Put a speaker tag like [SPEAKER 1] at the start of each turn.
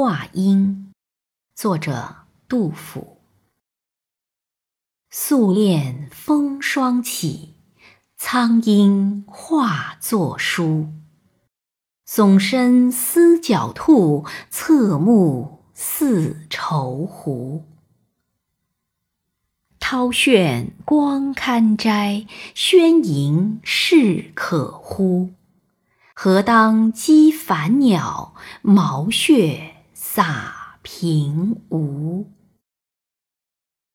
[SPEAKER 1] 画鹰，作者杜甫。素练风霜起，苍鹰化作书。耸身思狡兔，侧目似愁狐。涛炫光堪摘，轩盈势可呼？何当击凡鸟，毛血洒平芜。